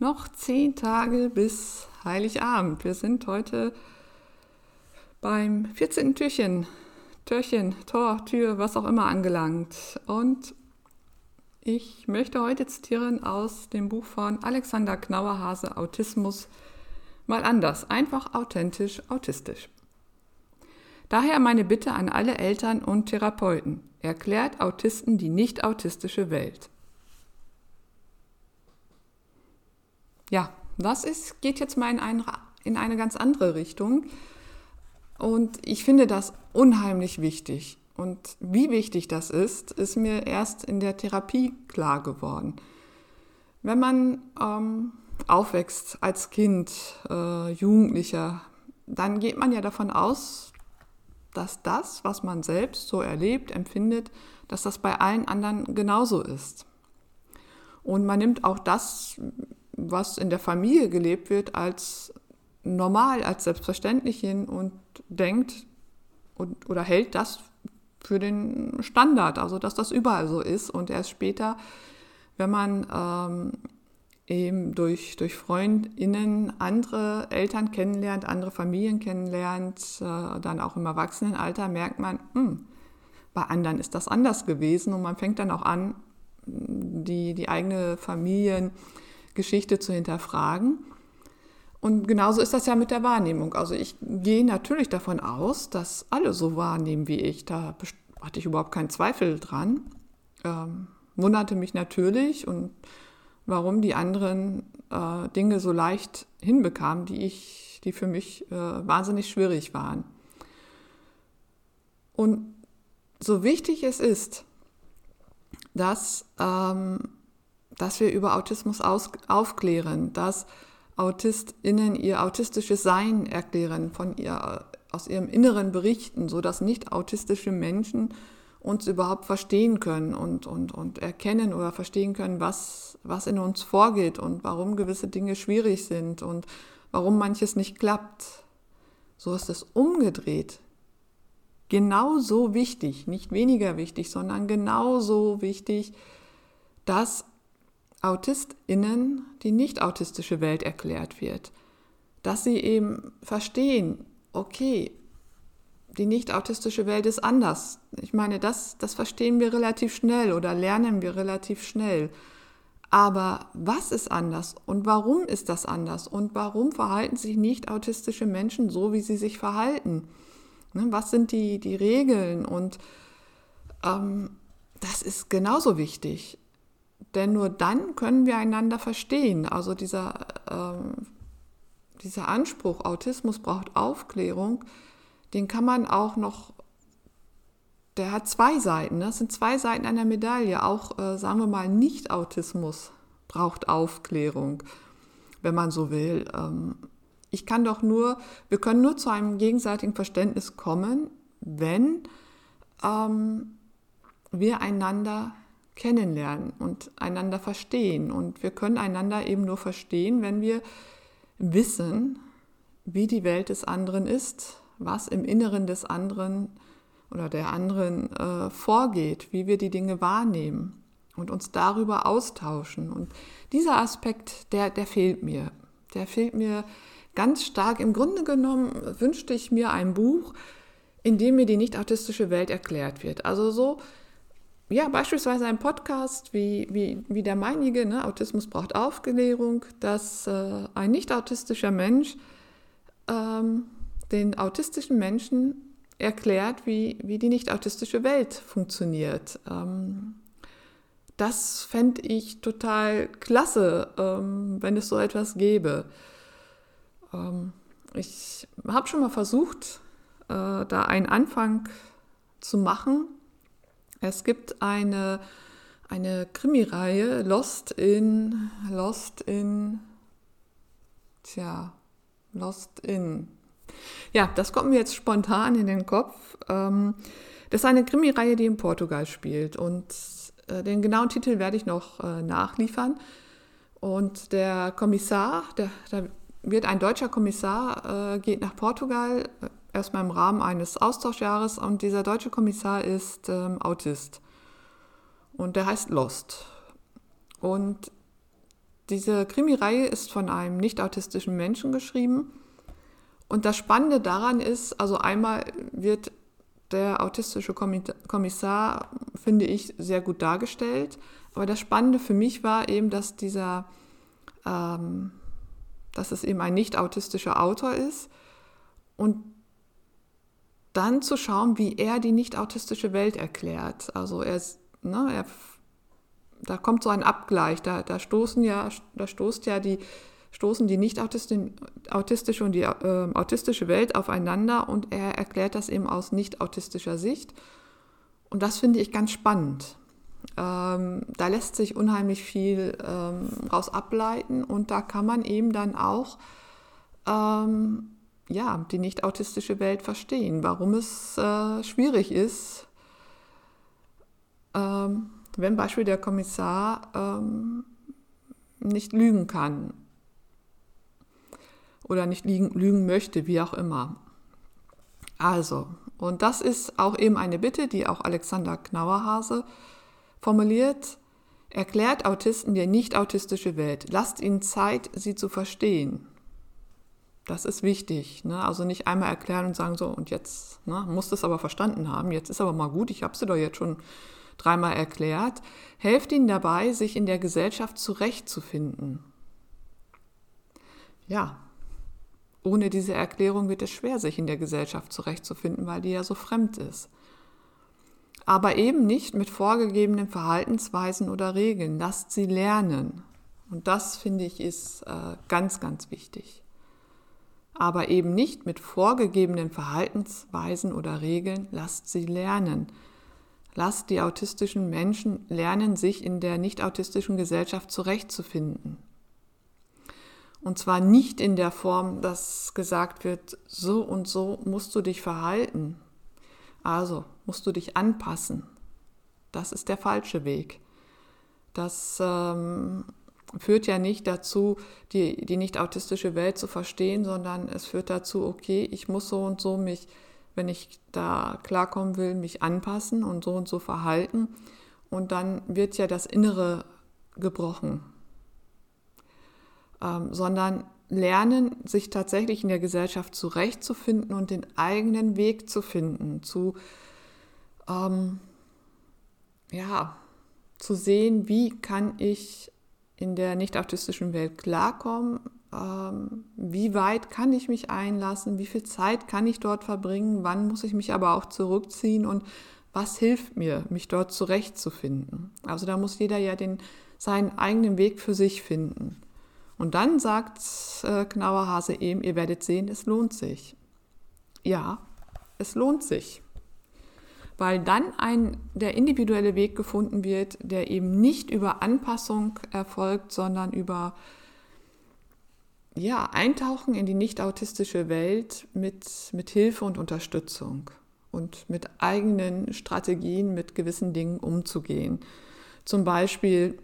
Noch zehn Tage bis Heiligabend. Wir sind heute beim 14. Türchen, Türchen, Tor, Tür, was auch immer angelangt. Und ich möchte heute zitieren aus dem Buch von Alexander Knauerhase Autismus mal anders, einfach authentisch, autistisch. Daher meine Bitte an alle Eltern und Therapeuten. Erklärt Autisten die nicht autistische Welt. Ja, das ist, geht jetzt mal in, ein, in eine ganz andere Richtung. Und ich finde das unheimlich wichtig. Und wie wichtig das ist, ist mir erst in der Therapie klar geworden. Wenn man ähm, aufwächst als Kind, äh, Jugendlicher, dann geht man ja davon aus, dass das, was man selbst so erlebt, empfindet, dass das bei allen anderen genauso ist. Und man nimmt auch das was in der Familie gelebt wird, als normal, als selbstverständlich hin und denkt und, oder hält das für den Standard, also dass das überall so ist. Und erst später, wenn man ähm, eben durch, durch FreundInnen andere Eltern kennenlernt, andere Familien kennenlernt, äh, dann auch im Erwachsenenalter, merkt man, hm, bei anderen ist das anders gewesen. Und man fängt dann auch an, die, die eigene Familien Geschichte zu hinterfragen. Und genauso ist das ja mit der Wahrnehmung. Also ich gehe natürlich davon aus, dass alle so wahrnehmen wie ich. Da hatte ich überhaupt keinen Zweifel dran. Ähm, wunderte mich natürlich und warum die anderen äh, Dinge so leicht hinbekamen, die ich, die für mich äh, wahnsinnig schwierig waren. Und so wichtig es ist, dass ähm, dass wir über Autismus aus, aufklären, dass AutistInnen ihr autistisches Sein erklären, von ihr, aus ihrem Inneren berichten, sodass nicht autistische Menschen uns überhaupt verstehen können und, und, und erkennen oder verstehen können, was, was in uns vorgeht und warum gewisse Dinge schwierig sind und warum manches nicht klappt. So ist es umgedreht. Genauso wichtig, nicht weniger wichtig, sondern genauso wichtig, dass AutistInnen die nicht autistische Welt erklärt wird. Dass sie eben verstehen, okay, die nicht autistische Welt ist anders. Ich meine, das, das verstehen wir relativ schnell oder lernen wir relativ schnell. Aber was ist anders und warum ist das anders und warum verhalten sich nicht autistische Menschen so, wie sie sich verhalten? Ne, was sind die, die Regeln? Und ähm, das ist genauso wichtig. Denn nur dann können wir einander verstehen. Also dieser, äh, dieser Anspruch, Autismus braucht Aufklärung, den kann man auch noch, der hat zwei Seiten. Ne? Das sind zwei Seiten einer Medaille. Auch, äh, sagen wir mal, Nicht-Autismus braucht Aufklärung, wenn man so will. Ähm, ich kann doch nur, wir können nur zu einem gegenseitigen Verständnis kommen, wenn ähm, wir einander kennenlernen und einander verstehen. Und wir können einander eben nur verstehen, wenn wir wissen, wie die Welt des anderen ist, was im Inneren des anderen oder der anderen äh, vorgeht, wie wir die Dinge wahrnehmen und uns darüber austauschen. Und dieser Aspekt, der, der fehlt mir. Der fehlt mir ganz stark. Im Grunde genommen wünschte ich mir ein Buch, in dem mir die nicht autistische Welt erklärt wird. Also so ja, beispielsweise ein Podcast wie, wie, wie der meinige, ne, Autismus braucht Aufklärung, dass äh, ein nicht autistischer Mensch ähm, den autistischen Menschen erklärt, wie, wie die nicht autistische Welt funktioniert. Ähm, das fände ich total klasse, ähm, wenn es so etwas gäbe. Ähm, ich habe schon mal versucht, äh, da einen Anfang zu machen es gibt eine, eine Krimireihe, Lost in, Lost in, tja, Lost in. Ja, das kommt mir jetzt spontan in den Kopf. Ähm, das ist eine Krimireihe, die in Portugal spielt und äh, den genauen Titel werde ich noch äh, nachliefern. Und der Kommissar, da wird ein deutscher Kommissar, äh, geht nach Portugal, erstmal im Rahmen eines Austauschjahres und dieser deutsche Kommissar ist ähm, Autist und der heißt Lost. Und diese Krimireihe ist von einem nicht-autistischen Menschen geschrieben. Und das Spannende daran ist, also einmal wird der autistische Kommissar, finde ich, sehr gut dargestellt. Aber das Spannende für mich war eben, dass dieser, ähm, dass es eben ein nicht autistischer Autor ist und dann zu schauen, wie er die nicht autistische Welt erklärt. Also er ne, er, da kommt so ein Abgleich, da, da stoßen ja, da stoßt ja die, stoßen die nicht autistische und die äh, autistische Welt aufeinander und er erklärt das eben aus nicht autistischer Sicht. Und das finde ich ganz spannend. Ähm, da lässt sich unheimlich viel ähm, raus ableiten und da kann man eben dann auch ähm, ja, die nicht autistische Welt verstehen, warum es äh, schwierig ist, ähm, wenn Beispiel der Kommissar ähm, nicht lügen kann oder nicht lügen, lügen möchte, wie auch immer. Also, und das ist auch eben eine Bitte, die auch Alexander Knauerhase formuliert. Erklärt Autisten die nicht autistische Welt. Lasst ihnen Zeit, sie zu verstehen. Das ist wichtig. Ne? Also nicht einmal erklären und sagen, so, und jetzt ne, musst es aber verstanden haben, jetzt ist aber mal gut, ich habe es dir doch jetzt schon dreimal erklärt. Helft ihnen dabei, sich in der Gesellschaft zurechtzufinden. Ja, ohne diese Erklärung wird es schwer, sich in der Gesellschaft zurechtzufinden, weil die ja so fremd ist. Aber eben nicht mit vorgegebenen Verhaltensweisen oder Regeln. Lasst sie lernen. Und das finde ich ist äh, ganz, ganz wichtig aber eben nicht mit vorgegebenen Verhaltensweisen oder Regeln, lasst sie lernen. Lasst die autistischen Menschen lernen, sich in der nicht autistischen Gesellschaft zurechtzufinden. Und zwar nicht in der Form, dass gesagt wird, so und so musst du dich verhalten. Also musst du dich anpassen. Das ist der falsche Weg. Das ähm, führt ja nicht dazu, die, die nicht autistische Welt zu verstehen, sondern es führt dazu, okay, ich muss so und so mich, wenn ich da klarkommen will, mich anpassen und so und so verhalten. Und dann wird ja das Innere gebrochen. Ähm, sondern lernen, sich tatsächlich in der Gesellschaft zurechtzufinden und den eigenen Weg zu finden, zu, ähm, ja, zu sehen, wie kann ich in der nicht-autistischen Welt klarkommen? Ähm, wie weit kann ich mich einlassen? Wie viel Zeit kann ich dort verbringen? Wann muss ich mich aber auch zurückziehen? Und was hilft mir, mich dort zurechtzufinden? Also da muss jeder ja den, seinen eigenen Weg für sich finden. Und dann sagt äh, Knauerhase eben, ihr werdet sehen, es lohnt sich. Ja, es lohnt sich weil dann ein, der individuelle Weg gefunden wird, der eben nicht über Anpassung erfolgt, sondern über ja, Eintauchen in die nicht-autistische Welt mit, mit Hilfe und Unterstützung und mit eigenen Strategien, mit gewissen Dingen umzugehen. Zum Beispiel,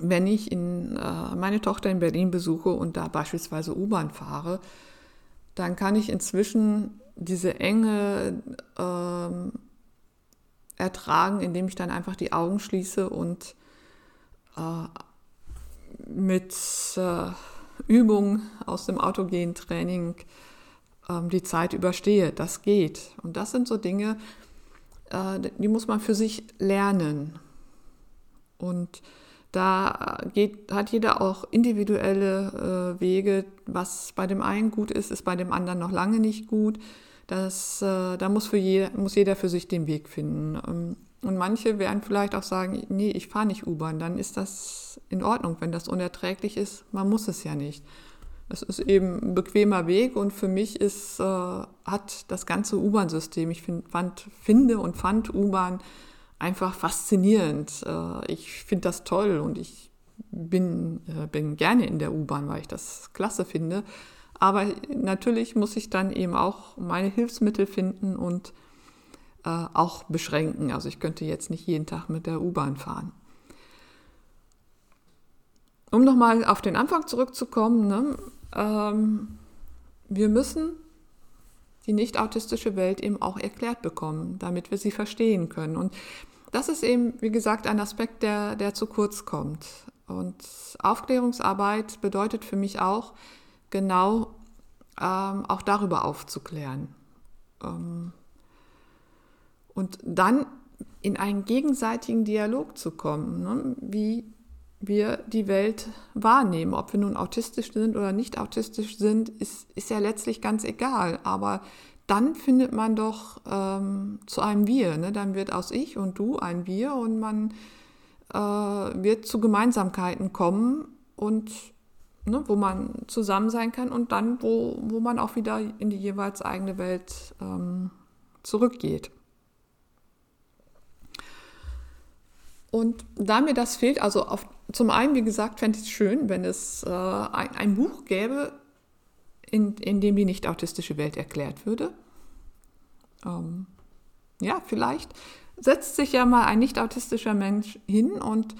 wenn ich in, äh, meine Tochter in Berlin besuche und da beispielsweise U-Bahn fahre, dann kann ich inzwischen diese enge ähm, ertragen, indem ich dann einfach die Augen schließe und äh, mit äh, Übungen aus dem autogenen Training äh, die Zeit überstehe. Das geht. Und das sind so Dinge, äh, die muss man für sich lernen. Und da geht, hat jeder auch individuelle äh, Wege. Was bei dem einen gut ist, ist bei dem anderen noch lange nicht gut. Das, äh, da muss, für je, muss jeder für sich den Weg finden. Ähm, und manche werden vielleicht auch sagen, nee, ich fahre nicht U-Bahn, dann ist das in Ordnung, wenn das unerträglich ist. Man muss es ja nicht. Es ist eben ein bequemer Weg und für mich ist, äh, hat das ganze U-Bahn-System, ich find, fand, finde und fand U-Bahn einfach faszinierend. Äh, ich finde das toll und ich bin, äh, bin gerne in der U-Bahn, weil ich das klasse finde. Aber natürlich muss ich dann eben auch meine Hilfsmittel finden und äh, auch beschränken. Also ich könnte jetzt nicht jeden Tag mit der U-Bahn fahren. Um nochmal auf den Anfang zurückzukommen, ne, ähm, wir müssen die nicht-autistische Welt eben auch erklärt bekommen, damit wir sie verstehen können. Und das ist eben, wie gesagt, ein Aspekt, der, der zu kurz kommt. Und Aufklärungsarbeit bedeutet für mich auch, genau ähm, auch darüber aufzuklären. Ähm, und dann in einen gegenseitigen Dialog zu kommen, ne? wie wir die Welt wahrnehmen. Ob wir nun autistisch sind oder nicht autistisch sind, ist, ist ja letztlich ganz egal. Aber dann findet man doch ähm, zu einem Wir. Ne? Dann wird aus ich und du ein Wir und man äh, wird zu Gemeinsamkeiten kommen und ne, wo man zusammen sein kann und dann, wo, wo man auch wieder in die jeweils eigene Welt ähm, zurückgeht. Und da mir das fehlt, also auf, zum einen, wie gesagt, fände ich es schön, wenn es äh, ein, ein, Buch gäbe, in, in dem die nicht-autistische Welt erklärt würde. Ähm, ja, vielleicht setzt sich ja mal ein nicht-autistischer Mensch hin und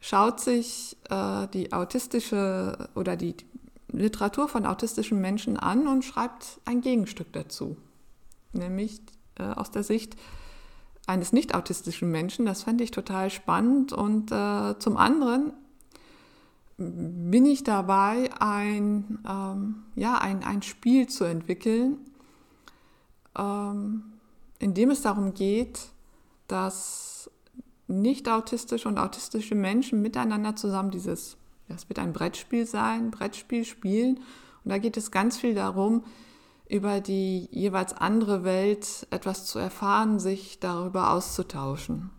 schaut sich äh, die autistische oder die Literatur von autistischen Menschen an und schreibt ein Gegenstück dazu, nämlich äh, aus der Sicht eines nicht autistischen Menschen. Das fände ich total spannend. Und äh, zum anderen bin ich dabei, ein, ähm, ja, ein, ein Spiel zu entwickeln, ähm, in dem es darum geht, dass nicht autistische und autistische Menschen miteinander zusammen dieses, das wird ein Brettspiel sein, Brettspiel spielen. Und da geht es ganz viel darum, über die jeweils andere Welt etwas zu erfahren, sich darüber auszutauschen.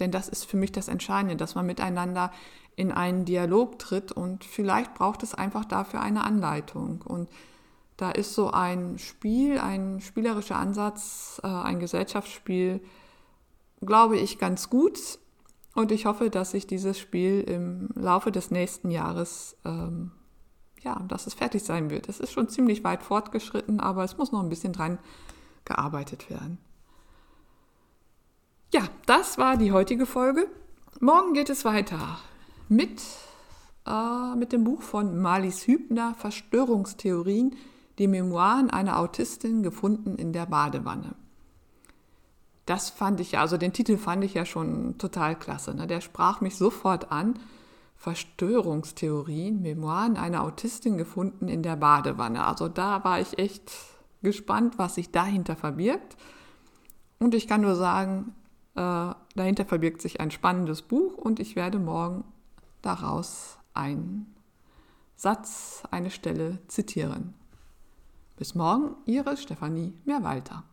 Denn das ist für mich das Entscheidende, dass man miteinander in einen Dialog tritt und vielleicht braucht es einfach dafür eine Anleitung. Und da ist so ein Spiel, ein spielerischer Ansatz, äh, ein Gesellschaftsspiel, glaube ich, ganz gut. Und ich hoffe, dass sich dieses Spiel im Laufe des nächsten Jahres ähm, ja, dass es fertig sein wird. Es ist schon ziemlich weit fortgeschritten, aber es muss noch ein bisschen dran gearbeitet werden. Ja, das war die heutige Folge. Morgen geht es weiter mit, äh, mit dem Buch von Marlies Hübner, Verstörungstheorien, die Memoiren einer Autistin gefunden in der Badewanne. Das fand ich ja, also den Titel fand ich ja schon total klasse. Ne? Der sprach mich sofort an Verstörungstheorien, Memoiren einer Autistin gefunden in der Badewanne. Also da war ich echt gespannt, was sich dahinter verbirgt. Und ich kann nur sagen, äh, dahinter verbirgt sich ein spannendes Buch und ich werde morgen daraus einen Satz, eine Stelle zitieren. Bis morgen, Ihre Stefanie Mehrwalter.